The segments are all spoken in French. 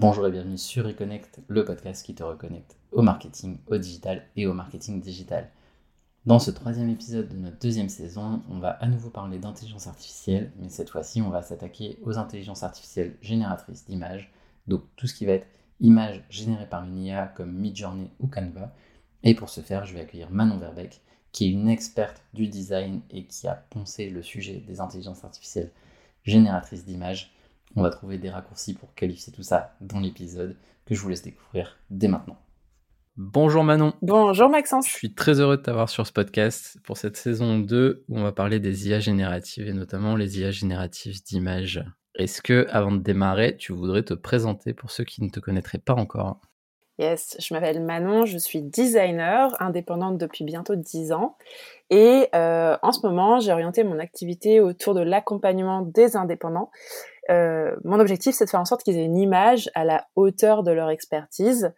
Bonjour et bienvenue sur Reconnect, le podcast qui te reconnecte au marketing, au digital et au marketing digital. Dans ce troisième épisode de notre deuxième saison, on va à nouveau parler d'intelligence artificielle, mais cette fois-ci, on va s'attaquer aux intelligences artificielles génératrices d'images, donc tout ce qui va être images générées par une IA comme Midjourney ou Canva. Et pour ce faire, je vais accueillir Manon Verbeck, qui est une experte du design et qui a poncé le sujet des intelligences artificielles génératrices d'images. On va trouver des raccourcis pour qualifier tout ça dans l'épisode que je vous laisse découvrir dès maintenant. Bonjour Manon. Bonjour Maxence. Je suis très heureux de t'avoir sur ce podcast pour cette saison 2 où on va parler des IA génératives et notamment les IA génératives d'images. Est-ce que, avant de démarrer, tu voudrais te présenter pour ceux qui ne te connaîtraient pas encore? Yes, je m'appelle Manon, je suis designer indépendante depuis bientôt 10 ans et euh, en ce moment j'ai orienté mon activité autour de l'accompagnement des indépendants. Euh, mon objectif c'est de faire en sorte qu'ils aient une image à la hauteur de leur expertise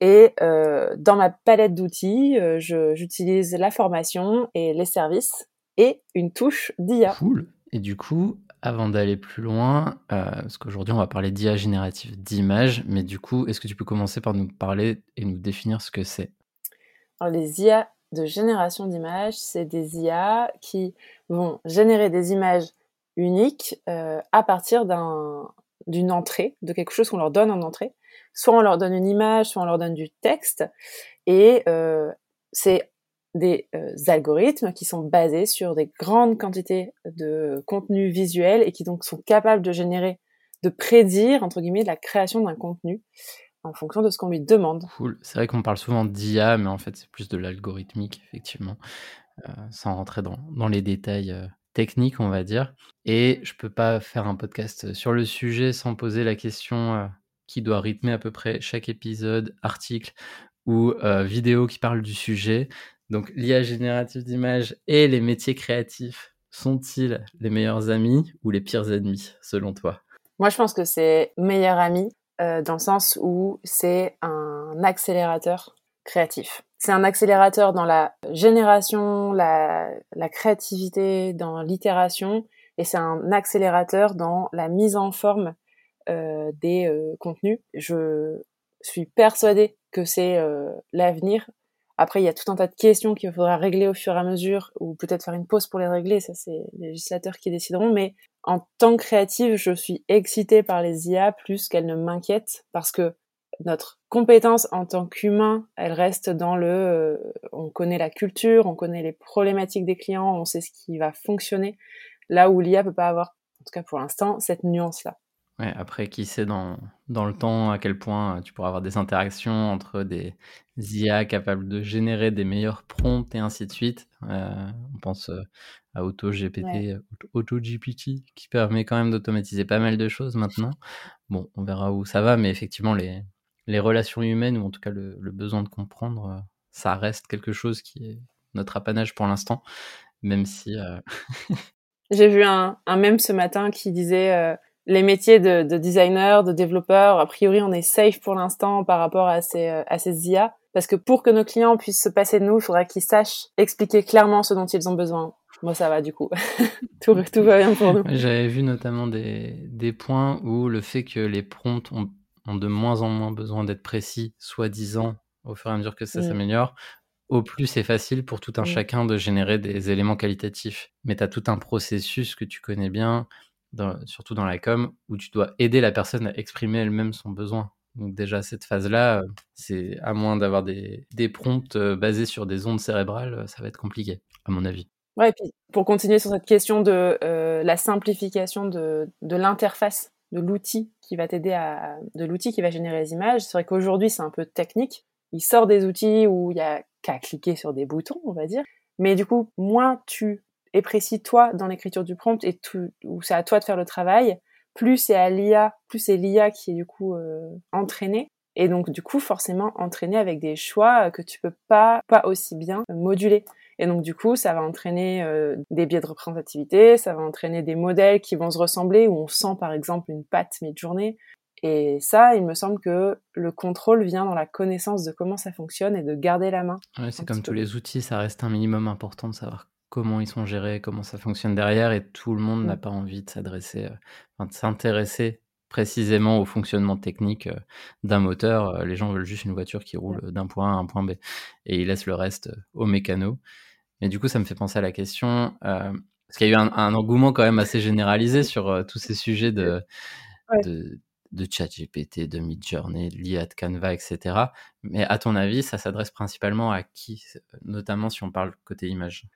et euh, dans ma palette d'outils j'utilise la formation et les services et une touche d'IA. Cool. Et du coup, avant d'aller plus loin, euh, parce qu'aujourd'hui on va parler d'IA générative d'images, mais du coup, est-ce que tu peux commencer par nous parler et nous définir ce que c'est? Les IA de génération d'images, c'est des IA qui vont générer des images uniques euh, à partir d'une entrée, de quelque chose qu'on leur donne en entrée. Soit on leur donne une image, soit on leur donne du texte, et euh, c'est des euh, algorithmes qui sont basés sur des grandes quantités de contenu visuel et qui donc sont capables de générer, de prédire, entre guillemets, la création d'un contenu en fonction de ce qu'on lui demande. Cool. C'est vrai qu'on parle souvent d'IA, mais en fait, c'est plus de l'algorithmique, effectivement, euh, sans rentrer dans, dans les détails euh, techniques, on va dire. Et je peux pas faire un podcast sur le sujet sans poser la question qui doit rythmer à peu près chaque épisode, article ou vidéo qui parle du sujet. Donc l'IA générative d'images et les métiers créatifs sont-ils les meilleurs amis ou les pires ennemis selon toi? Moi je pense que c'est meilleur ami euh, dans le sens où c'est un accélérateur créatif. C'est un accélérateur dans la génération, la, créativité, dans l'itération, et c'est un accélérateur dans la mise en forme euh, des euh, contenus. Je suis persuadée que c'est l'avenir après, il y a tout un tas de questions qu'il faudra régler au fur et à mesure, ou peut-être faire une pause pour les régler, ça c'est les législateurs qui décideront, mais en tant que créative, je suis excitée par les IA plus qu'elles ne m'inquiètent, parce que notre compétence en tant qu'humain, elle reste dans le, euh, on connaît la culture, on connaît les problématiques des clients, on sait ce qui va fonctionner, là où l'IA peut pas avoir, en tout cas pour l'instant, cette nuance-là après, qui sait dans, dans le temps à quel point euh, tu pourras avoir des interactions entre des IA capables de générer des meilleurs prompts et ainsi de suite. Euh, on pense euh, à AutoGPT, AutoGPT, qui permet quand même d'automatiser pas mal de choses maintenant. Bon, on verra où ça va, mais effectivement, les, les relations humaines, ou en tout cas le, besoin de comprendre, ça reste quelque chose qui est notre apanage pour l'instant, même si... J'ai vu un, un mème ce matin qui disait les métiers de, de, designer, de développeur, a priori, on est safe pour l'instant par rapport à ces, euh, à ces IA. Parce que pour que nos clients puissent se passer de nous, il faudra qu'ils sachent expliquer clairement ce dont ils ont besoin. Moi, ça va du coup. tout, tout, va bien pour nous. J'avais vu notamment des, des points où le fait que les prompts ont, ont de moins en moins besoin d'être précis, soi-disant, au fur et à mesure que ça mm. s'améliore, au plus c'est facile pour tout un mm. chacun de générer des éléments qualitatifs. Mais tu as tout un processus que tu connais bien, surtout dans la com, où tu dois aider la personne à exprimer elle-même son besoin. Donc déjà, cette phase-là, euh, c'est à moins d'avoir des, des prompts euh, basés sur des ondes cérébrales, euh, ça va être compliqué, à mon avis. Ouais, et puis pour continuer sur cette question de la simplification de, de l'interface de l'outil qui va t'aider à de l'outil qui va générer les images, c'est vrai qu'aujourd'hui c'est un peu technique. Il sort des outils où il y a qu'à cliquer sur des boutons, on va dire. Mais du coup, moins tu et précis toi dans l'écriture du prompt et tout, où c'est à toi de faire le travail, plus c'est à l'IA, plus c'est l'IA qui est du coup euh, entraînée et donc du coup forcément entraînée avec des choix que tu peux pas pas aussi bien moduler. Et donc du coup, ça va entraîner euh, des biais de représentativité, ça va entraîner des modèles qui vont se ressembler où on sent par exemple une patte mid-journée. Et ça, il me semble que le contrôle vient dans la connaissance de comment ça fonctionne et de garder la main. Ouais, c'est comme tous les outils, ça reste un minimum important de savoir comment ils sont gérés, comment ça fonctionne derrière, et tout le monde n'a mmh. pas envie de s'adresser, euh, enfin, de s'intéresser précisément au fonctionnement technique d'un moteur. Les gens veulent juste une voiture qui roule d'un point A à un point B et ils laissent le reste au mécano. Mais du coup, ça me fait penser à la question, parce qu'il y a eu un, engouement quand même assez généralisé sur tous ces sujets de, de, de ChatGPT, de Midjourney, l'IA de Canva, etc. Mais à ton avis, ça s'adresse principalement à qui, notamment si on parle côté image?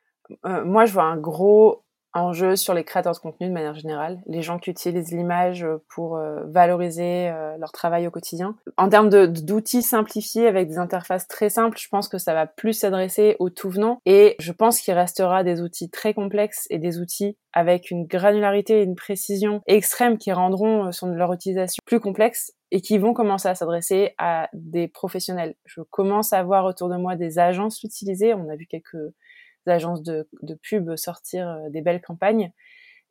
Moi, je vois un gros enjeu sur les créateurs de contenu de manière générale, les gens qui utilisent l'image euh, pour euh, valoriser euh, leur travail au quotidien. En termes d'outils simplifiés avec des interfaces très simples, je pense que ça va plus s'adresser aux tout venants et je pense qu'il restera des outils très complexes et des outils avec une granularité et une précision extrême qui rendront son, leur utilisation plus complexe et qui vont commencer à s'adresser à des professionnels. Je commence à voir autour de moi des agences l'utiliser. On a vu quelques agences de, pub sortir euh, des belles campagnes.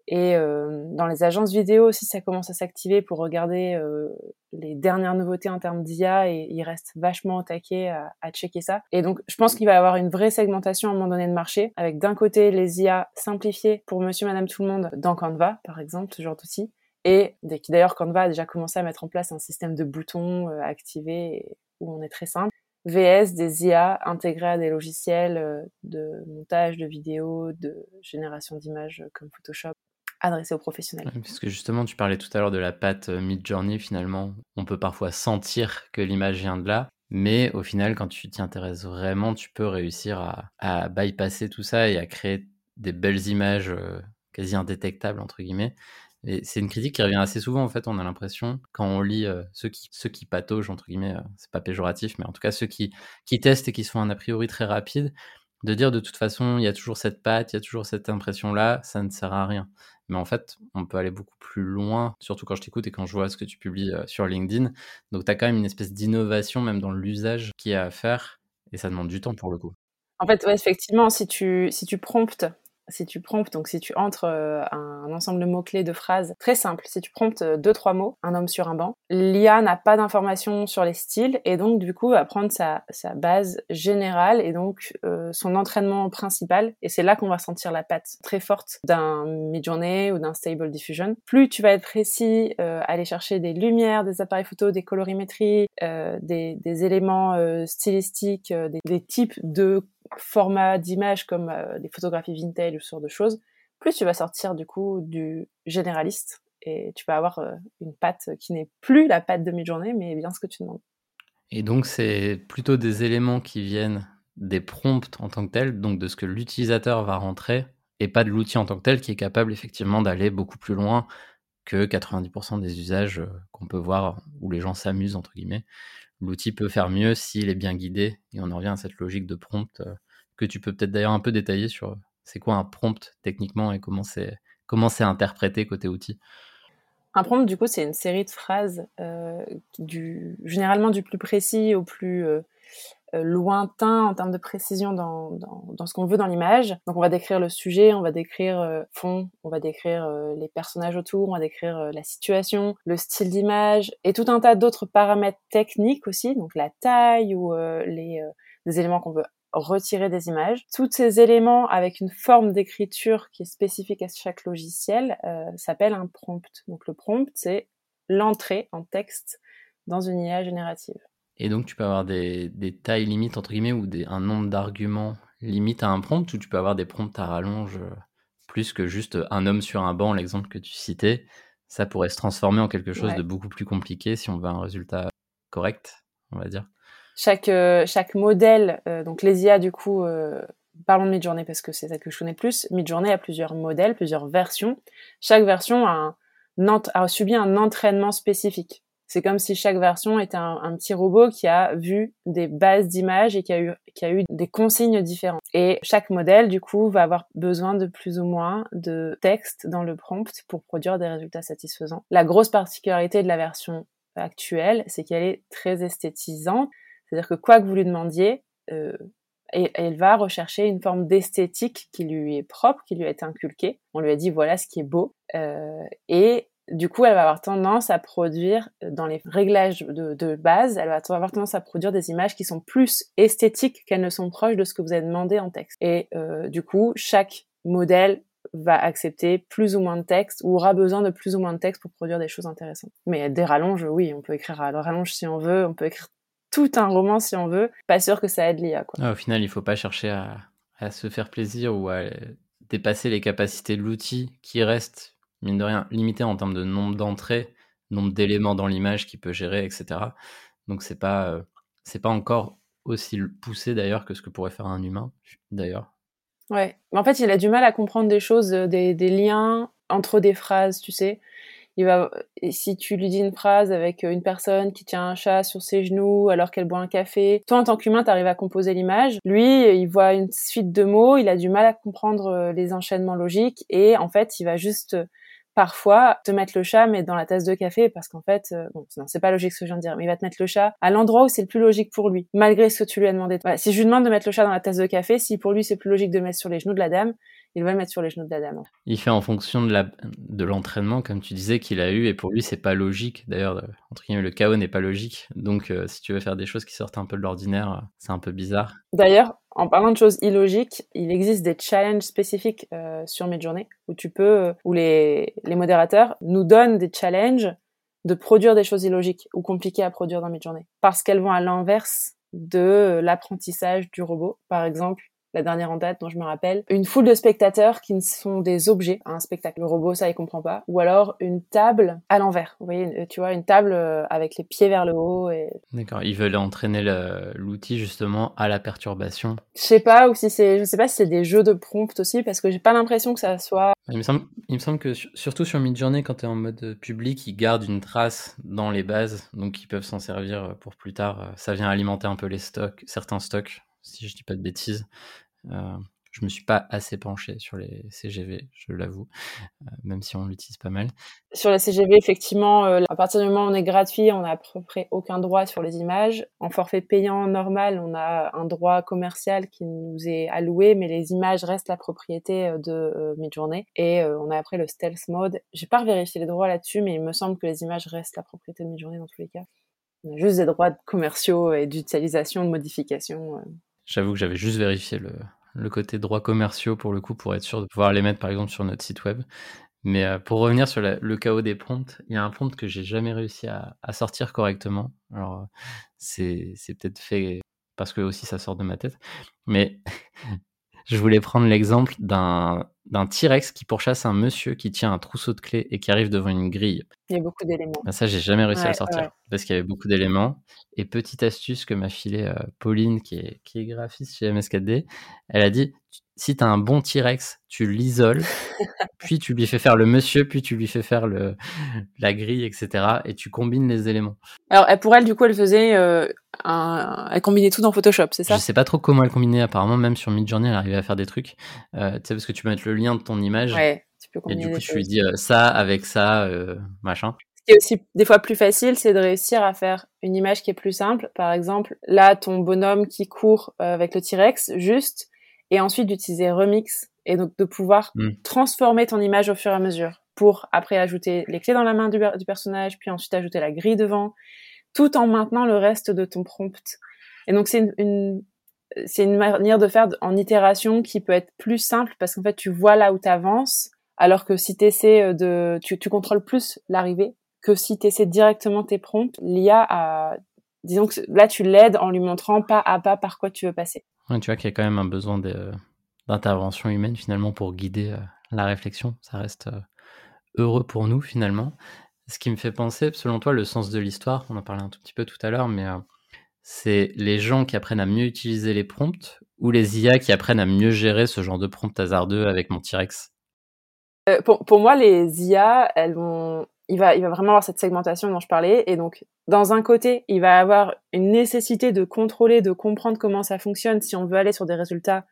Et euh, dans les agences vidéo aussi, ça commence à s'activer pour regarder euh, les dernières nouveautés en termes d'IA et ils restent vachement au taquet à, à checker ça. Et donc, je pense qu'il va y avoir une vraie segmentation à un moment donné de marché avec d'un côté les IA simplifiées pour monsieur, madame, tout le monde dans Canva, par exemple, ce genre d'outils. Et d'ailleurs, Canva a déjà commencé à mettre en place un système de boutons activés où on est très simple. VS des IA intégrés à des logiciels euh, de montage de vidéos, de génération d'images euh, comme Photoshop adressés aux professionnels. puisque justement, tu parlais tout à l'heure de la patte euh, Mid-Journey, finalement, on peut parfois sentir que l'image vient de là, mais au final, quand tu t'y intéresses vraiment, tu peux réussir à, à, bypasser tout ça et à créer des belles images quasi indétectables, entre guillemets, et c'est une critique qui revient assez souvent, en fait, on a l'impression, quand on lit euh, ceux, qui, ceux qui pataugent, entre guillemets, euh, c'est pas péjoratif, mais en tout cas ceux qui, qui testent et qui se font un a priori très rapide, de dire de toute façon, il y a toujours cette patte, il y a toujours cette impression-là, ça ne sert à rien. Mais en fait, on peut aller beaucoup plus loin, surtout quand je t'écoute et quand je vois ce que tu publies euh, sur LinkedIn. Donc, tu as quand même une espèce d'innovation, même dans l'usage qui a à faire, et ça demande du temps pour le coup. En fait, effectivement, si tu, si tu promptes si tu promptes, donc si tu entres euh, un, ensemble de mots-clés de phrases très simples, si tu promptes euh, deux, trois mots, un homme sur un banc, l'IA n'a pas d'informations sur les styles et donc du coup va prendre sa, sa base générale et donc euh, son entraînement principal et c'est là qu'on va sentir la patte très forte d'un Midjourney ou d'un Stable Diffusion. Plus tu vas être précis, aller chercher des lumières, des appareils photo, des colorimétries, des, des, éléments stylistiques, des, des types de format d'image comme euh, des photographies vintage ou ce genre de choses, plus tu vas sortir du coup du généraliste et tu vas avoir euh, une patte qui n'est plus la patte de mi-journée, mais bien ce que tu demandes. Et donc c'est plutôt des éléments qui viennent des prompts en tant que tels, donc de ce que l'utilisateur va rentrer, et pas de l'outil en tant que tel qui est capable effectivement d'aller beaucoup plus loin que 90% des usages euh, qu'on peut voir où les gens s'amusent entre guillemets l'outil peut faire mieux s'il est bien guidé. Et on en revient à cette logique de prompt euh, que tu peux peut-être d'ailleurs un peu détailler sur euh, c'est quoi un prompt techniquement et comment c'est comment c'est interprété côté outil. Un prompt, du coup, c'est une série de phrases, euh, du, généralement du plus précis au plus lointain en termes de précision dans, dans, dans ce qu'on veut dans l'image. Donc on va décrire le sujet, on va décrire euh, fond, on va décrire euh, les personnages autour, on va décrire la situation, le style d'image et tout un tas d'autres paramètres techniques aussi, donc la taille ou les, les éléments qu'on veut retirer des images. Tous ces éléments avec une forme d'écriture qui est spécifique à chaque logiciel euh, s'appelle un prompt. Donc le prompt, c'est l'entrée en texte dans une IA générative. Et donc, tu peux avoir des, tailles limites, entre guillemets, ou des, un nombre d'arguments limite à un prompt, ou tu peux avoir des prompts à rallonge euh, plus que juste un homme sur un banc, l'exemple que tu citais. Ça pourrait se transformer en quelque chose de beaucoup plus compliqué si on veut un résultat correct, on va dire. Chaque, euh, chaque modèle, euh, donc les IA, du coup, parlons de Midjourney parce que c'est ça que je connais plus. Midjourney a plusieurs modèles, plusieurs versions. Chaque version a, un, a subi un entraînement spécifique. C'est comme si chaque version était un, petit robot qui a vu des bases d'images et qui a eu qui a eu des consignes différentes. Et chaque modèle, du coup, va avoir besoin de plus ou moins de texte dans le prompt pour produire des résultats satisfaisants. La grosse particularité de la version actuelle, c'est qu'elle est très esthétisante. C'est-à-dire que quoi que vous lui demandiez, euh, elle va rechercher une forme d'esthétique qui lui est propre, qui lui a été inculquée. On lui a dit voilà ce qui est beau. Euh, et du coup, elle va avoir tendance à produire, euh, dans les réglages de, base, elle va avoir tendance à produire des images qui sont plus esthétiques qu'elles ne sont proches de ce que vous avez demandé en texte. Et euh, du coup, chaque modèle va accepter plus ou moins de texte ou aura besoin de plus ou moins de texte pour produire des choses intéressantes. Mais des rallonges, oui, on peut écrire à rallonge si on veut, on peut écrire tout un roman si on veut. Pas sûr que ça aide l'IA. Ah, au final, il faut pas chercher à, à, se faire plaisir ou à dépasser les capacités de l'outil qui reste, mine de rien, limité en termes de nombre d'entrées, nombre d'éléments dans l'image qu'il peut gérer, etc. Donc c'est pas, euh, c'est pas encore aussi poussé d'ailleurs que ce que pourrait faire un humain, d'ailleurs. Ouais, mais en fait, il a du mal à comprendre des choses, euh, des, liens entre des phrases, tu sais. Il va, si tu lui dis une phrase avec euh, une personne qui tient un chat sur ses genoux alors qu'elle boit un café, toi en tant qu'humain, tu arrives à composer l'image. Lui, il voit une suite de mots, il a du mal à comprendre les enchaînements logiques et en fait, il va juste parfois te mettre le chat mais dans la tasse de café parce qu'en fait euh, bon non c'est pas logique ce que je viens de dire mais il va te mettre le chat à l'endroit où c'est le plus logique pour lui malgré ce que tu lui as demandé. Si je lui demande de mettre le chat dans la tasse de café si pour lui c'est plus logique de mettre sur les genoux de la dame il va le mettre sur les genoux de la dame il fait en fonction de l'entraînement comme tu disais qu'il a eu et pour lui c'est pas logique. D'ailleurs entre guillemets le chaos n'est pas logique. Donc euh, si tu veux faire des choses qui sortent un peu de l'ordinaire euh, c'est un peu bizarre. D'ailleurs en parlant de choses illogiques, il existe des challenges spécifiques euh, sur Midjourney où tu peux, euh, où les, les modérateurs nous donnent des challenges de produire des choses illogiques ou compliquées à produire dans Midjourney parce qu'elles vont à l'inverse de l'apprentissage du robot. Par exemple, la dernière en date dont je me rappelle, une foule de spectateurs qui ne sont des objets un spectacle. Le robot, ça, il comprend pas. Ou alors une table à l'envers. Vous voyez, tu vois, une table euh, avec les pieds vers le haut. Et... D'accord. Ils veulent entraîner l'outil justement à la perturbation. Je sais pas, ou si c'est, je sais pas si c'est des jeux de prompt aussi, parce que j'ai pas l'impression que ça soit. Il me semble, il me semble que surtout sur Midjourney, quand tu es en mode public, ils gardent une trace dans les bases, donc ils peuvent s'en servir pour plus tard. Ça vient alimenter un peu les stocks, certains stocks, si je dis pas de bêtises. Euh, je me suis pas assez penché sur les CGV, je l'avoue, euh, même si on l'utilise pas mal. Sur les CGV, effectivement, euh, à partir du moment où on est gratuit, on n'a à peu près aucun droit sur les images. En forfait payant normal, on a un droit commercial qui nous est alloué, mais les images restent la propriété de Midjourney. Et on a après le stealth mode. J'ai pas vérifié les droits là-dessus, mais il me semble que les images restent la propriété de Midjourney dans tous les cas. On a juste des droits commerciaux et d'utilisation, de modification. J'avoue que j'avais juste vérifié le, le côté droits commerciaux pour le coup, pour être sûr de pouvoir les mettre par exemple sur notre site web. Mais euh, pour revenir sur le chaos des prompts, il y a un prompt que j'ai jamais réussi à, à, sortir correctement. Alors, euh, c'est peut-être fait parce que aussi ça sort de ma tête. Mais je voulais prendre l'exemple d'un d'un T-Rex qui pourchasse un monsieur qui tient un trousseau de clés et qui arrive devant une grille. Il y a beaucoup d'éléments. Ben ça, j'ai jamais réussi à le sortir parce qu'il y avait beaucoup d'éléments. Et petite astuce que m'a filé euh, Pauline, qui est, qui est graphiste chez MS4D, elle a dit si tu as un bon T-Rex, tu l'isoles, puis tu lui fais faire le monsieur, puis tu lui fais faire le, la grille, etc. Et tu combines les éléments. Alors, pour elle, du coup, elle faisait euh, un... Elle combinait tout dans Photoshop, c'est ça? Je sais pas trop comment elle combinait. Apparemment, même sur Midjourney, elle arrivait à faire des trucs. Euh, tu sais, parce que tu peux mettre le lien de ton image. Ouais, tu peux Et du coup, tu lui dis euh, ça avec ça, euh, machin. Ce qui est aussi des fois plus facile, c'est de réussir à faire une image qui est plus simple. Par exemple, là, ton bonhomme qui court avec le T-Rex, juste et ensuite d'utiliser Remix et donc de pouvoir mm. transformer ton image au fur et à mesure pour après ajouter les clés dans la main du, du, personnage, puis ensuite ajouter la grille devant, tout en maintenant le reste de ton prompt. Et donc c'est une, une c'est une manière de faire en itération qui peut être plus simple parce qu'en fait tu vois là où tu avances, alors que si tu essaies de, tu, tu contrôles plus l'arrivée que si tu essaies directement tes prompts, l'IA a, disons que là tu l'aides en lui montrant pas à pas par quoi tu veux passer tu vois qu'il y a quand même un besoin d'intervention humaine finalement pour guider euh, la réflexion. Ça reste euh, heureux pour nous finalement. Ce qui me fait penser, selon toi, le sens de l'histoire, on en parlait un tout petit peu tout à l'heure, mais euh, c'est les gens qui apprennent à mieux utiliser les prompts ou les IA qui apprennent à mieux gérer ce genre de prompt hasardeux avec mon T-Rex? Pour, pour, moi, les IA, elles vont il va, il va vraiment avoir cette segmentation dont je parlais. Et donc, dans un côté, il va avoir une nécessité de contrôler, de comprendre comment ça fonctionne si on veut aller sur des résultats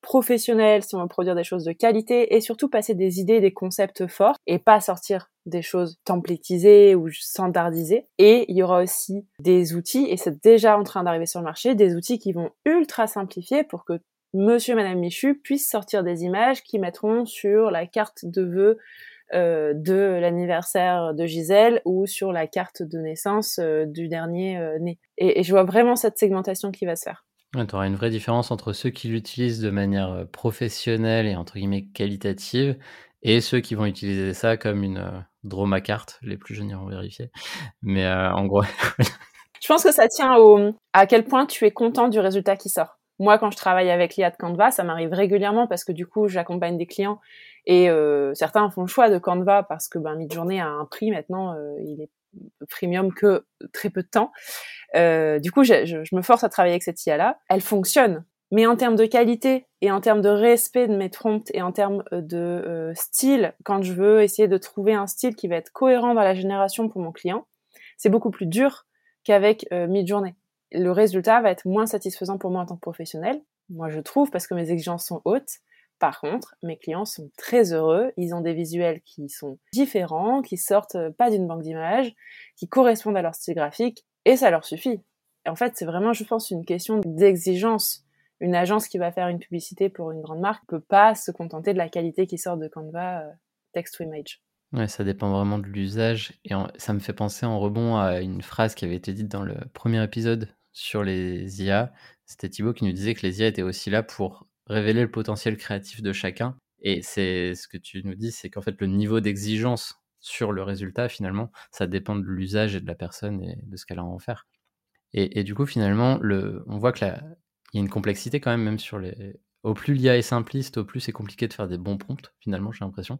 professionnels, si on veut produire des choses de qualité et surtout passer des idées, des concepts forts et pas sortir des choses templétisées ou standardisées. Et il y aura aussi des outils, et c'est déjà en train d'arriver sur le marché, des outils qui vont ultra simplifier pour que monsieur madame Michu puissent sortir des images qui mettront sur la carte de vœux euh, de l'anniversaire de Gisèle ou sur la carte de naissance euh, du dernier euh, né. Et, je vois vraiment cette segmentation qui va se faire. tu auras une vraie différence entre ceux qui l'utilisent de manière professionnelle et entre guillemets qualitative et ceux qui vont utiliser ça comme une droma carte. Les plus jeunes iront vérifier. Mais en gros. je pense que ça tient au, à quel point tu es content du résultat qui sort. Moi, quand je travaille avec l'IA de Canva, ça m'arrive régulièrement parce que du coup, j'accompagne des clients et euh, certains font le choix de Canva parce que ben, Midjourney a un prix maintenant, euh, il est premium que très peu de temps. Euh, du coup, je, je, me force à travailler avec cette IA-là. Elle fonctionne, mais en termes de qualité et en termes de respect de mes prompts et en termes de style, quand je veux essayer de trouver un style qui va être cohérent dans la génération pour mon client, c'est beaucoup plus dur qu'avec Midjourney le résultat va être moins satisfaisant pour moi en tant que professionnel. Moi, je trouve, parce que mes exigences sont hautes. Par contre, mes clients sont très heureux. Ils ont des visuels qui sont différents, qui sortent pas d'une banque d'images, qui correspondent à leur style graphique, et ça leur suffit. Et en fait, c'est vraiment, je pense, une question d'exigence. Une agence qui va faire une publicité pour une grande marque peut pas se contenter de la qualité qui sort de Canva euh, text to image. Ouais, ça dépend vraiment de l'usage. Et ça me fait penser en rebond à une phrase qui avait été dite dans le premier épisode sur les IA, c'était Thibaut qui nous disait que les IA étaient aussi là pour révéler le potentiel créatif de chacun. Et c'est ce que tu nous dis, c'est qu'en fait le niveau d'exigence sur le résultat, finalement, ça dépend de l'usage et de la personne et de ce qu'elle a en faire. Et, du coup, finalement, le, on voit qu'il y a une complexité quand même, même sur les. Au plus l'IA est simpliste, au plus c'est compliqué de faire des bons prompts, finalement, j'ai l'impression.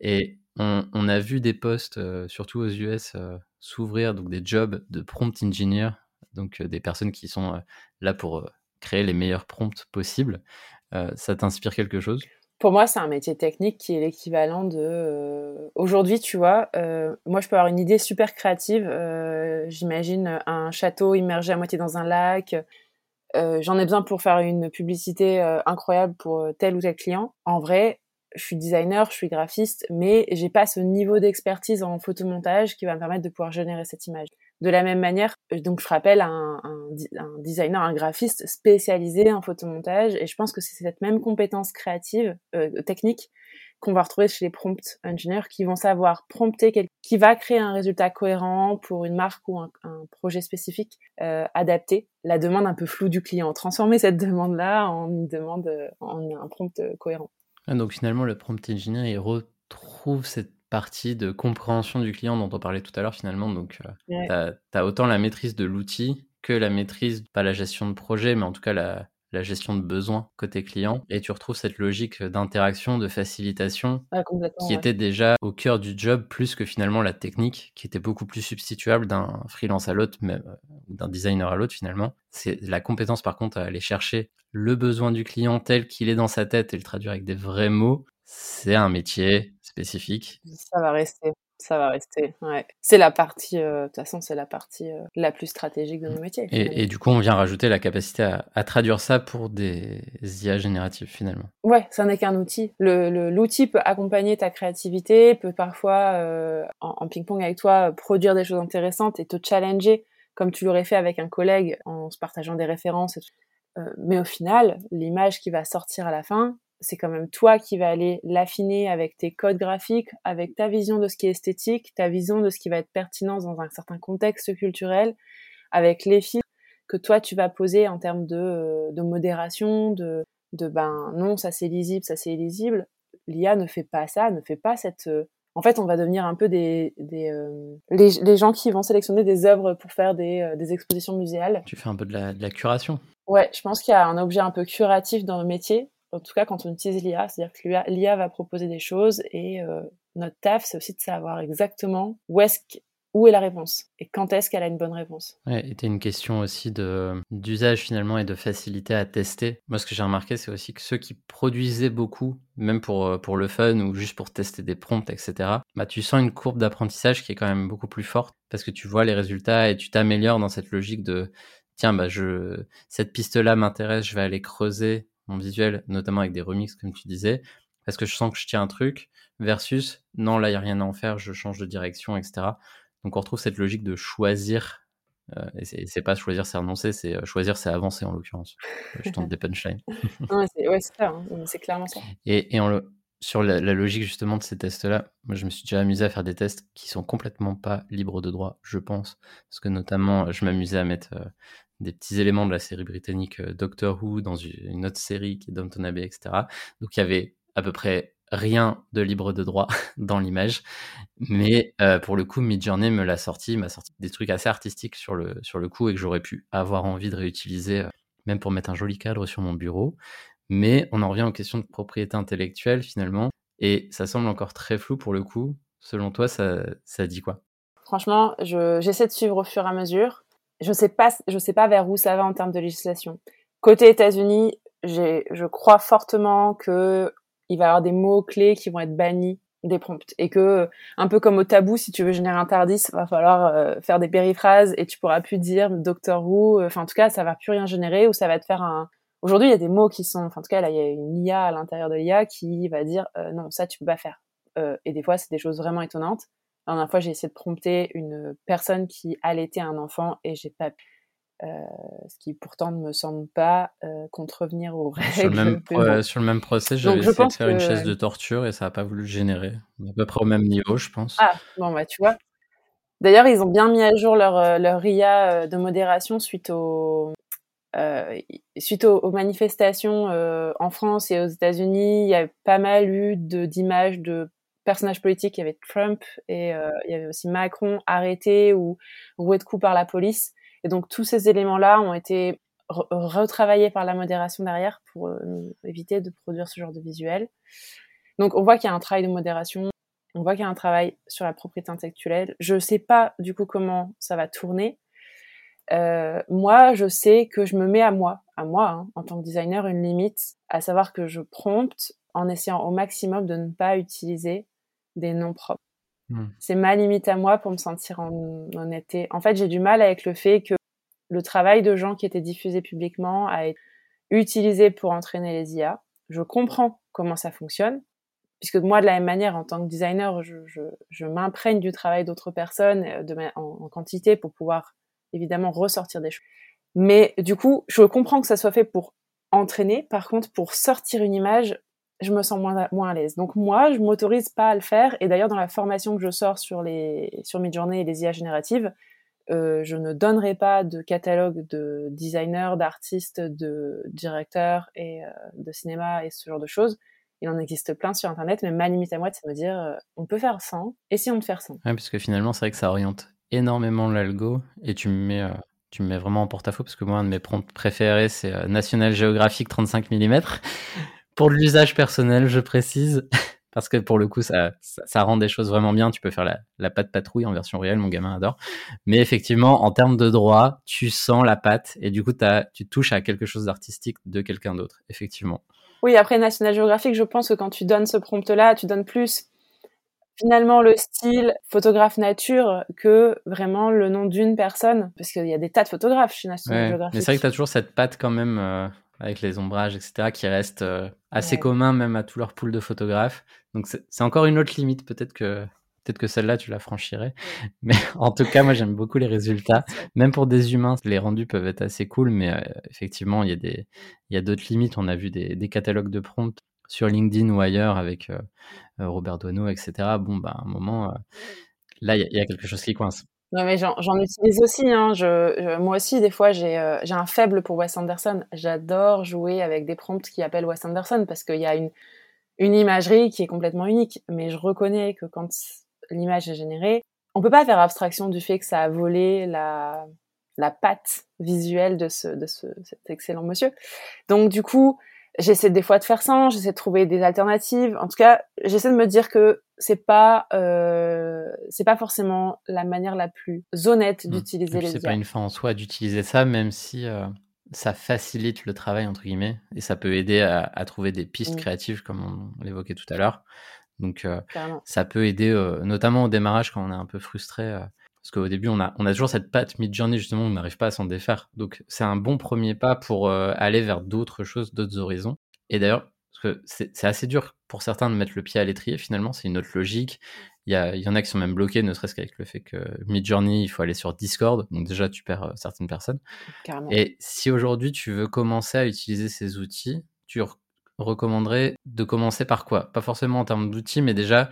Et on, a vu des postes, euh, surtout aux US, euh, s'ouvrir, donc des jobs de prompt engineer donc des personnes qui sont là pour créer les meilleurs prompts possibles. Ça t'inspire quelque chose? Pour moi, c'est un métier technique qui est l'équivalent de. Aujourd'hui, tu vois, moi, je peux avoir une idée super créative. J'imagine un château immergé à moitié dans un lac. J'en ai besoin pour faire une publicité incroyable pour tel ou tel client. En vrai, je suis designer, je suis graphiste, mais j'ai pas ce niveau d'expertise en photomontage qui va me permettre de pouvoir générer cette image. De la même manière, euh, donc je rappelle un, designer, un graphiste spécialisé en photomontage, et je pense que c'est cette même compétence créative, euh, technique, qu'on va retrouver chez les prompt engineers qui vont savoir prompter, qui va créer un résultat cohérent pour une marque ou un, projet spécifique euh, adapté, la demande un peu floue du client, transformer cette demande-là en une demande, euh, en un prompt cohérent. Ah, donc finalement, le prompt engineer, il retrouve cette partie de compréhension du client dont on parlait tout à l'heure finalement. Donc, euh, tu as, autant la maîtrise de l'outil que la maîtrise, pas la gestion de projet, mais en tout cas la, la gestion de besoin côté client. Et tu retrouves cette logique d'interaction, de facilitation qui était déjà au cœur du job plus que finalement la technique qui était beaucoup plus substituable d'un freelance à l'autre, d'un designer à l'autre finalement. C'est la compétence par contre à aller chercher le besoin du client tel qu'il est dans sa tête et le traduire avec des vrais mots. C'est un métier spécifique. Ça va rester. Ça va rester, ouais. C'est la partie, euh, de toute façon, c'est la partie euh, la plus stratégique de nos métiers. Et, du coup, on vient rajouter la capacité à, traduire ça pour des IA génératives, finalement. Ouais, ça n'est qu'un outil. L'outil le, peut accompagner ta créativité, peut parfois, euh, en, ping-pong avec toi, produire des choses intéressantes et te challenger, comme tu l'aurais fait avec un collègue, en se partageant des références. mais au final, l'image qui va sortir à la fin, c'est quand même toi qui vas aller l'affiner avec tes codes graphiques, avec ta vision de ce qui est esthétique, ta vision de ce qui va être pertinent dans un certain contexte culturel, avec les filtres que toi tu vas poser en termes de, euh, de modération, de, de ben non, ça c'est lisible, ça c'est illisible. L'IA ne fait pas ça, ne fait pas cette. Euh, en fait, on va devenir un peu des, des euh, les, les, gens qui vont sélectionner des œuvres pour faire des, des expositions muséales. Tu fais un peu de la, de la curation. Ouais, je pense qu'il y a un objet un peu curatif dans le métier en tout cas quand on utilise l'IA, c'est-à-dire que l'IA va proposer des choses et euh, notre taf, c'est aussi de savoir exactement où est la réponse et quand est-ce qu'elle a une bonne réponse. Ouais, et une question aussi d'usage finalement et de facilité à tester. Moi, ce que j'ai remarqué, c'est aussi que ceux qui produisaient beaucoup, même pour, euh, le fun ou juste pour tester des prompts, etc., bah, tu sens une courbe d'apprentissage qui est quand même beaucoup plus forte parce que tu vois les résultats et tu t'améliores dans cette logique de tiens, bah, je, cette piste-là m'intéresse, je vais aller creuser mon visuel, notamment avec des remixes, comme tu disais, parce que je sens que je tiens un truc, versus non, là, il n'y a rien à en faire, je change de direction, etc. Donc on retrouve cette logique de choisir. Euh, et c'est pas choisir, c'est renoncer, c'est euh, choisir, c'est avancer en l'occurrence. Je tente des punchlines. ouais, c'est ça, hein, c'est clairement ça. Et, et on, le, sur la, logique justement de ces tests-là, moi je me suis déjà amusé à faire des tests qui sont complètement pas libres de droit, je pense. Parce que notamment, je m'amusais à mettre euh, des petits éléments de la série britannique euh, Doctor Who dans une autre série qui est Downton Abbey, etc. Donc il y avait à peu près rien de libre de droit dans l'image. Mais euh, pour le coup, Midjourney me l'a sorti, m'a sorti des trucs assez artistiques sur le, sur le coup et que j'aurais pu avoir envie de réutiliser, même pour mettre un joli cadre sur mon bureau. Mais on en revient aux questions de propriété intellectuelle finalement. Et ça semble encore très flou pour le coup. Selon toi, ça, ça dit quoi? Franchement, j'essaie de suivre au fur et à mesure. Je sais pas, je sais pas vers où ça va en termes de législation. Côté États-Unis, je crois fortement que il va y avoir des mots clés qui vont être bannis des prompts et que un peu comme au tabou si tu veux générer un tardis va falloir euh, faire des périphrases et tu pourras plus dire Doctor Who enfin en tout cas ça va plus rien générer ou ça va te faire un, Aujourd'hui, il y a des mots qui sont, enfin, en tout cas, là, il y a une IA à l'intérieur de l'IA qui va dire euh, non, ça, tu peux pas faire. Euh, et des fois, c'est des choses vraiment étonnantes. La dernière fois, j'ai essayé de prompter une personne qui allaitait un enfant et j'ai pas pu. Euh, ce qui pourtant ne me semble pas contrevenir aux règles. Sur le même, sur le même procès, j'avais essayé de faire une chaise de torture et ça n'a pas voulu générer. À peu près au même niveau, je pense. Ah, bon, bah tu vois. D'ailleurs, ils ont bien mis à jour leur, leur IA de modération suite au, euh, suite aux, manifestations euh, en France et aux États-Unis, il y a pas mal eu d'images de, personnages politiques. Il y avait Trump et euh, il y avait aussi Macron arrêté ou roué de coups par la police. Et donc tous ces éléments-là ont été retravaillés par la modération derrière pour éviter de produire ce genre de visuel. Donc on voit qu'il y a un travail de modération, on voit qu'il y a un travail sur la propriété intellectuelle. Je ne sais pas du coup comment ça va tourner, euh, moi, je sais que je me mets à moi, à moi, hein, en tant que designer, une limite, à savoir que je prompte en essayant au maximum de ne pas utiliser des noms propres. Hmm. C'est ma limite à moi pour me sentir en honnêteté. En fait, j'ai du mal avec le fait que le travail de gens qui étaient diffusés publiquement a été utilisé pour entraîner les IA. Je comprends comment ça fonctionne, puisque moi, de la même manière, en tant que designer, je, je, je m'imprègne du travail d'autres personnes euh, de, en, en, quantité pour pouvoir évidemment ressortir des choses. Mais du coup, je comprends que ça soit fait pour entraîner. Par contre, pour sortir une image, je me sens moins, moins à l'aise. Donc moi, je m'autorise pas à le faire. Et d'ailleurs, dans la formation que je sors sur les sur Midjourney et les IA génératives, euh, je ne donnerai pas de catalogue de designers, d'artistes, de directeurs et euh, de cinéma et ce genre de choses. Il en existe plein sur Internet, mais ma limite à moi, c'est de me dire, euh, on peut faire 100, essayons de faire 100. Ouais, parce que finalement, c'est vrai que ça oriente énormément l'algo et tu me mets, tu me mets vraiment en porte-à-faux parce que moi, un de mes prompts préférés, c'est National Geographic 35 mm. Pour l'usage personnel, je précise. parce que pour le coup, ça, ça, rend des choses vraiment bien. Tu peux faire la, la patte patrouille en version réelle, mon gamin adore. Mais effectivement, en termes de droit, tu sens la patte et du coup, as, tu touches à quelque chose d'artistique de quelqu'un d'autre, effectivement. Oui, après National Geographic, je pense que quand tu donnes ce prompt-là, tu donnes plus finalement le style photographe nature que vraiment le nom d'une personne parce qu'il y a des tas de photographes chez National Geographic. Mais c'est vrai que tu as toujours cette patte quand même euh, avec les ombrages, etc., qui reste euh, assez commun même à tout leur pool de photographes. Donc c'est encore une autre limite. Peut-être que peut-être que celle-là tu la franchirais. Mais en tout cas, moi j'aime beaucoup les résultats. Même pour des humains, les rendus peuvent être assez cool, mais euh, effectivement il y a des il d'autres limites. On a vu des, des catalogues de prompts sur LinkedIn ou ailleurs avec euh, Robert Doisneau, etc. Bon, bah, à un moment, euh, là, il y, a quelque chose qui coince. Non, mais j'en utilise aussi. Hein. Je, moi aussi, des fois, j'ai un faible pour Wes Anderson. J'adore jouer avec des prompts qui appellent Wes Anderson parce qu'il y a une, une imagerie qui est complètement unique. Mais je reconnais que quand l'image est générée, on peut pas faire abstraction du fait que ça a volé la, la patte visuelle de, ce, de ce, cet excellent monsieur. Donc, du coup, j'essaie des fois de faire ça, j'essaie de trouver des alternatives. En tout cas, j'essaie de me dire que c'est pas euh, c'est pas forcément la manière la plus honnête mmh. d'utiliser les C'est pas une fin en soi d'utiliser ça, même si euh, ça facilite le travail entre guillemets et ça peut aider à, trouver des pistes mmh. créatives comme on, l'évoquait tout à l'heure. Donc euh, ça peut aider, notamment au démarrage quand on est un peu frustré. Parce qu'au début, on a, on a toujours cette patte mid-journée, justement, on n'arrive pas à s'en défaire. Donc, c'est un bon premier pas pour aller vers d'autres choses, d'autres horizons. Et d'ailleurs, parce que c'est assez dur pour certains de mettre le pied à l'étrier, finalement, c'est une autre logique. Il y, a, il y en a qui sont même bloqués, ne serait-ce qu'avec le fait que Midjourney, il faut aller sur Discord, donc déjà tu perds certaines personnes. Et si aujourd'hui tu veux commencer à utiliser ces outils, tu recommanderais de commencer par quoi? Pas forcément en termes d'outils, mais déjà,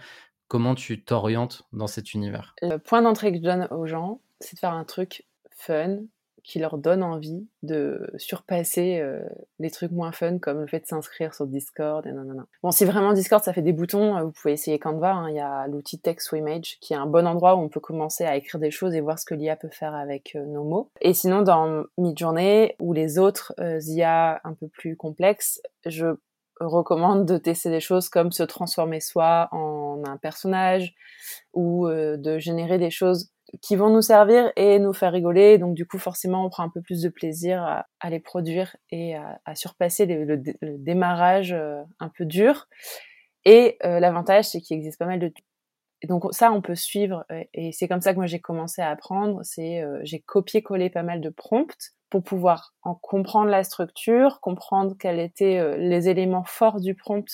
comment tu t'orientes dans cet univers? Le point d'entrée que je donne aux gens, c'est de faire un truc fun, qui leur donne envie de surpasser euh, les trucs moins fun comme le fait de s'inscrire sur Discord et non. Bon, si vraiment Discord ça fait des boutons, euh, vous pouvez essayer Canva. Hein. Il y a l'outil Text to Image qui est un bon endroit où on peut commencer à écrire des choses et voir ce que l'IA peut faire avec euh, nos mots. Et sinon, dans Midjourney ou les autres IA un peu plus complexes, je recommande de tester des choses comme se transformer soi en un personnage ou de générer des choses qui vont nous servir et nous faire rigoler. Donc du coup, forcément, on prend un peu plus de plaisir à, les produire et à, surpasser le, démarrage euh, un peu dur. Et euh, l'avantage, c'est qu'il existe pas mal de donc ça, on peut suivre, euh, et c'est comme ça que moi j'ai commencé à apprendre. C'est j'ai copié-collé pas mal de prompts pour pouvoir en comprendre la structure, comprendre quels étaient les éléments forts du prompt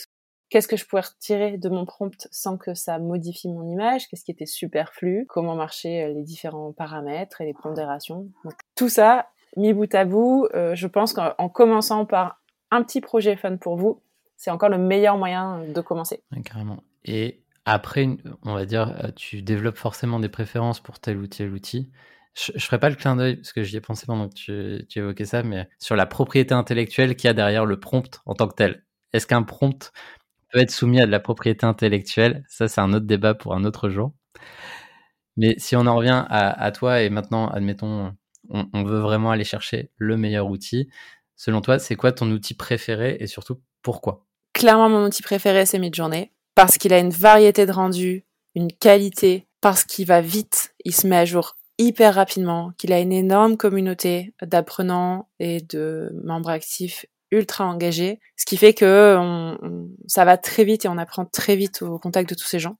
qu'est-ce que je pouvais retirer de mon prompt sans que ça modifie mon image, qu'est-ce qui était superflu, comment marchaient euh, les différents paramètres et les pondérations? tout ça, mis bout à bout, euh, je pense qu'en commençant par un petit projet fun pour vous, c'est encore le meilleur moyen de commencer. carrément. Et après, on va dire, euh, tu développes forcément des préférences pour tel ou tel outil. Je, ne ferai pas le clin d'œil parce que j'y ai pensé pendant que tu, évoquais ça, mais sur la propriété intellectuelle qu'il y a derrière le prompt en tant que tel. Est-ce qu'un prompt peut être soumis à de la propriété intellectuelle? Ça, c'est un autre débat pour un autre jour. Mais si on en revient à, toi et maintenant, admettons, on, veut vraiment aller chercher le meilleur outil. Selon toi, c'est quoi ton outil préféré et surtout pourquoi? Clairement, mon outil préféré, c'est Midjourney parce qu'il a une variété de rendu, une qualité, parce qu'il va vite, il se met à jour hyper rapidement, qu'il a une énorme communauté d'apprenants et de membres actifs ultra engagé, ce qui fait que ça va très vite et on apprend très vite au contact de tous ces gens.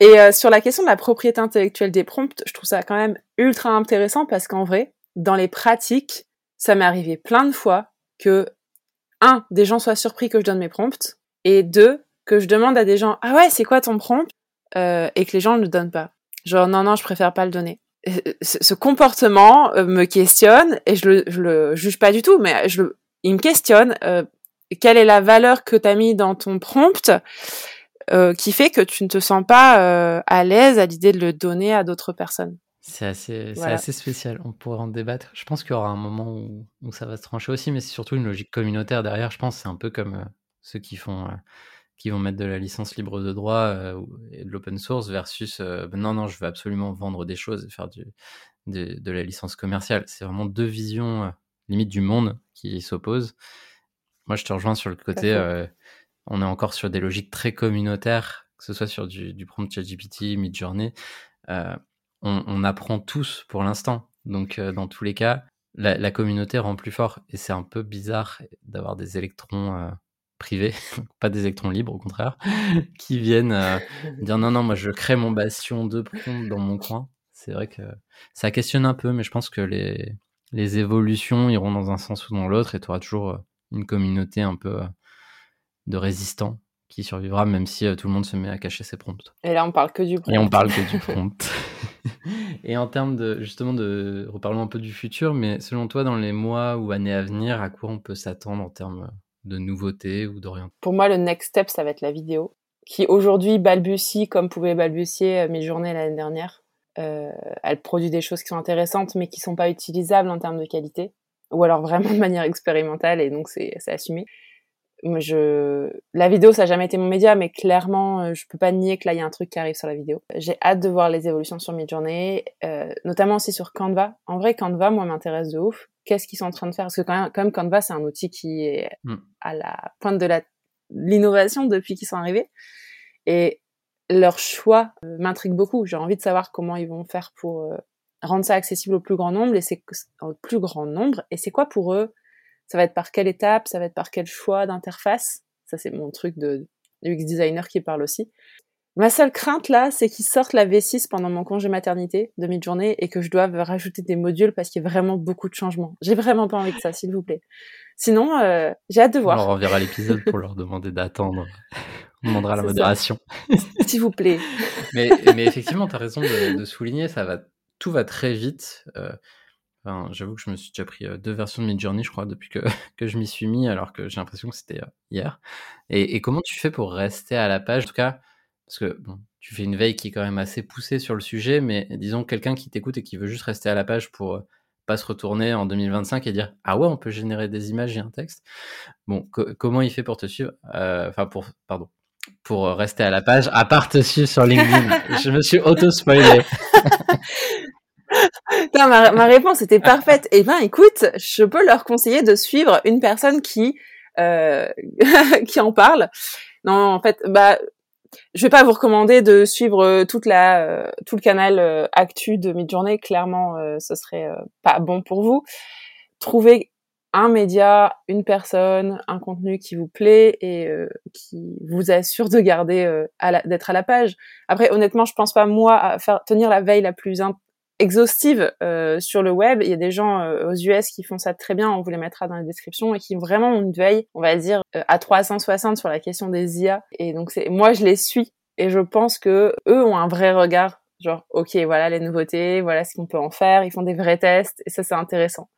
Et euh, sur la question de la propriété intellectuelle des prompts, je trouve ça quand même ultra intéressant parce qu'en vrai, dans les pratiques, ça m'est arrivé plein de fois que un, des gens soient surpris que je donne mes prompts, et deux, que je demande à des gens ah ouais c'est quoi ton prompt? Euh, et que les gens ne le donnent pas. Genre non non je préfère pas le donner. Ce comportement euh, me questionne et je le, je le juge pas du tout, mais je le, il me questionne euh, quelle est la valeur que tu as mis dans ton prompt euh, qui fait que tu ne te sens pas euh, à l'aise à l'idée de le donner à d'autres personnes. C'est assez, assez spécial. On pourrait en débattre. Je pense qu'il y aura un moment où, où, ça va se trancher aussi, mais c'est surtout une logique communautaire derrière. Je pense c'est un peu comme ceux qui font, qui vont mettre de la licence libre de droit et de l'open source versus non non, je veux absolument vendre des choses et faire du, de, de la licence commerciale. C'est vraiment deux visions limite du monde qui s'opposent. Moi, je te rejoins sur le côté, euh, on est encore sur des logiques très communautaires, que ce soit sur du, du prompt ChatGPT, Midjourney. Euh, on, on, apprend tous pour l'instant. Donc, euh, dans tous les cas, la, la, communauté rend plus fort. Et c'est un peu bizarre d'avoir des électrons euh, privés, pas des électrons libres, au contraire, qui viennent euh, dire non, non, moi, je crée mon bastion de prompt dans mon coin. C'est vrai que ça questionne un peu, mais je pense que les, les évolutions iront dans un sens ou dans l'autre et tu auras toujours euh, une communauté un peu euh, de résistants qui survivra même si tout le monde se met à cacher ses prompts. Et là on parle que du prompt. Et on parle que du prompt. et en termes de justement de reparlons un peu du futur, mais selon toi dans les mois ou années à venir, à quoi on peut s'attendre en termes de nouveautés ou d'orientation Pour moi le next step ça va être la vidéo qui aujourd'hui balbutie comme pouvait balbutier mes journées l'année dernière. Euh, elle produit des choses qui sont intéressantes mais qui sont pas utilisables en termes de qualité ou alors vraiment de manière expérimentale et donc c'est assumé. Je... La vidéo, ça n'a jamais été mon média, mais clairement, euh, je peux pas nier que là, il y a un truc qui arrive sur la vidéo. J'ai hâte de voir les évolutions sur Midjourney, euh, notamment aussi sur Canva. En vrai, Canva, moi, m'intéresse de ouf. Qu'est-ce qu'ils sont en train de faire? Parce que quand même, Canva, c'est un outil qui est mm. à la pointe de l'innovation depuis qu'ils sont arrivés. Et leur choix euh, m'intrigue beaucoup. J'ai envie de savoir comment ils vont faire pour euh, rendre ça accessible au plus grand nombre et c'est au plus grand nombre. Et c'est quoi pour eux Ça va être par quelle étape Ça va être par quel choix d'interface Ça c'est mon truc de UX designer qui parle aussi. Ma seule crainte là, c'est qu'ils sortent la V6 pendant mon congé maternité de mi-journée et que je doive rajouter des modules parce qu'il y a vraiment beaucoup de changements. J'ai vraiment pas envie de ça, s'il vous plaît. Sinon, euh, j'ai hâte de voir. on reverra l'épisode pour leur demander d'attendre. On demandera la modération. S'il vous plaît. mais, mais, effectivement, tu as raison de, souligner, ça va, tout va très vite. Euh, J'avoue que je me suis déjà pris deux versions de Midjourney, je crois, depuis que, que je m'y suis mis, alors que j'ai l'impression que c'était hier. Et, et, comment tu fais pour rester à la page? En tout cas, parce que bon, tu fais une veille qui est quand même assez poussée sur le sujet, mais disons quelqu'un qui t'écoute et qui veut juste rester à la page pour pas se retourner en 2025 et dire ah ouais on peut générer des images et un texte. Bon, comment il fait pour te suivre Enfin pour pardon pour rester à la page, à part te suivre sur LinkedIn? je me suis auto-spoilé. ma, ma, réponse était parfaite. Eh ben, écoute, je peux leur conseiller de suivre une personne qui euh, qui en parle. Non, en fait, bah, je vais pas vous recommander de suivre euh, toute la euh, tout le canal euh, actu de Midjourney. Clairement, ce serait pas bon pour vous. Trouvez un média, une personne, un contenu qui vous plaît et qui vous assure de garder d'être à la page. Après, honnêtement, je pense pas moi à faire tenir la veille la plus exhaustive euh, sur le web. Il y a des gens euh, aux US qui font ça très bien, on vous les mettra dans la description, et qui vraiment ont une veille, on va dire, euh, à 360 sur la question des IA. Et donc c'est, moi je les suis, et je pense que eux ont un vrai regard, genre ok voilà les nouveautés, voilà ce qu'on peut en faire, ils font des vrais tests, et ça c'est intéressant.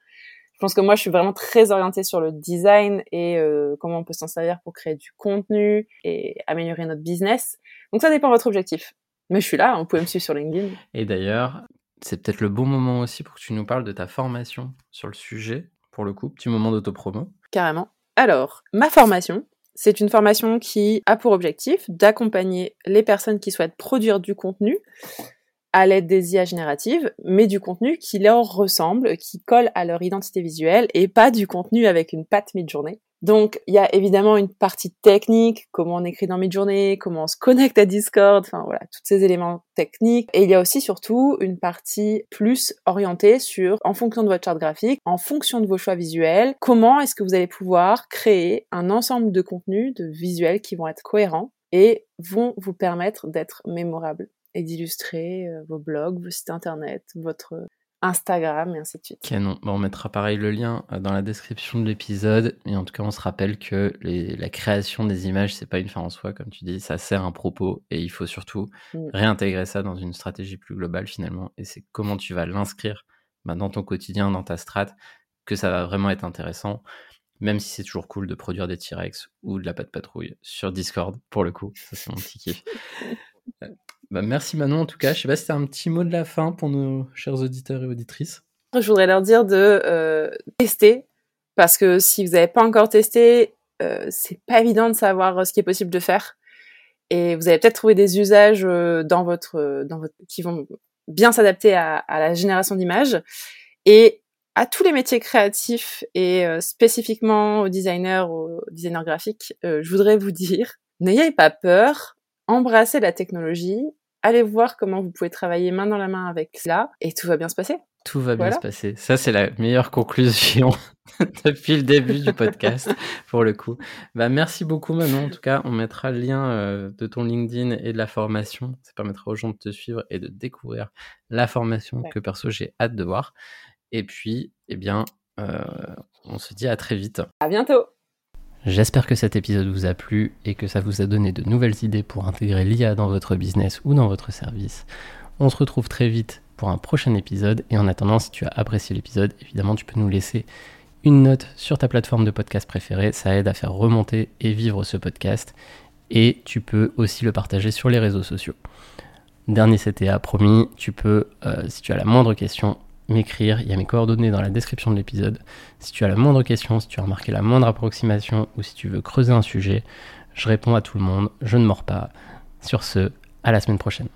Je pense que moi je suis vraiment très orientée sur le design et comment on peut s'en servir pour créer du contenu et améliorer notre business. Donc ça dépend de votre objectif. Mais je suis là, vous pouvez me suivre sur LinkedIn. Et d'ailleurs, c'est peut-être le bon moment aussi pour que tu nous parles de ta formation sur le sujet, pour le coup, petit moment d'autopromo. Carrément. Alors, ma formation, c'est une formation qui a pour objectif d'accompagner les personnes qui souhaitent produire du contenu à l'aide des IA génératives, mais du contenu qui leur ressemble, qui colle à leur identité visuelle et pas du contenu avec une patte mid-journée. Donc, il y a évidemment une partie technique, comment on écrit dans Midjourney, comment on se connecte à Discord, enfin voilà, tous ces éléments techniques. Et il y a aussi surtout une partie plus orientée sur, en fonction de votre charte graphique, en fonction de vos choix visuels, comment est-ce que vous allez pouvoir créer un ensemble de contenus, de visuels qui vont être cohérents et vont vous permettre d'être mémorables et d'illustrer euh, vos blogs, vos sites internet, votre Instagram et ainsi de suite. Canon. on mettra pareil le lien euh, dans la description de l'épisode. Et en tout cas, on se rappelle que la création des images, c'est pas une fin en soi, comme tu dis, ça sert un propos et il faut surtout mm. réintégrer ça dans une stratégie plus globale finalement. Et c'est comment tu vas l'inscrire bah, dans ton quotidien, dans ta strat, que ça va vraiment être intéressant. Même si c'est toujours cool de produire des T-Rex ou de la patte patrouille sur Discord, pour le coup. Ça, c'est mon petit kiff. Bah, merci Manon en tout cas. Je sais pas si tu un petit mot de la fin pour nos chers auditeurs et auditrices. Je voudrais leur dire de euh, tester parce que si vous n'avez pas encore testé, euh, c'est pas évident de savoir euh, ce qui est possible de faire. Et vous allez peut-être trouver des usages euh, dans votre, dans votre, qui vont bien s'adapter à, la génération d'images et à tous les métiers créatifs et spécifiquement aux designers, aux designers graphiques. je voudrais vous dire, n'ayez pas peur, embrassez la technologie, allez voir comment vous pouvez travailler main dans la main avec cela et tout va bien se passer. Tout va bien se passer. Ça, c'est la meilleure conclusion depuis le début du podcast, pour le coup. Bah, merci beaucoup, Manon. En tout cas, on mettra le lien euh, de ton LinkedIn et de la formation. Ça permettra aux gens de te suivre et de découvrir la formation que perso, j'ai hâte de voir. Et puis, eh bien, euh, on se dit à très vite. À bientôt. J'espère que cet épisode vous a plu et que ça vous a donné de nouvelles idées pour intégrer l'IA dans votre business ou dans votre service. On se retrouve très vite pour un prochain épisode et en attendant, si tu as apprécié l'épisode, évidemment, tu peux nous laisser une note sur ta plateforme de podcast préférée. Ça aide à faire remonter et vivre ce podcast et tu peux aussi le partager sur les réseaux sociaux. Dernier CTA promis, tu peux, euh, si tu as la moindre question, m'écrire. Il y a mes coordonnées dans la description de l'épisode. Si tu as la moindre question, si tu as remarqué la moindre approximation ou si tu veux creuser un sujet, je réponds à tout le monde. Je ne mords pas. Sur ce, à la semaine prochaine.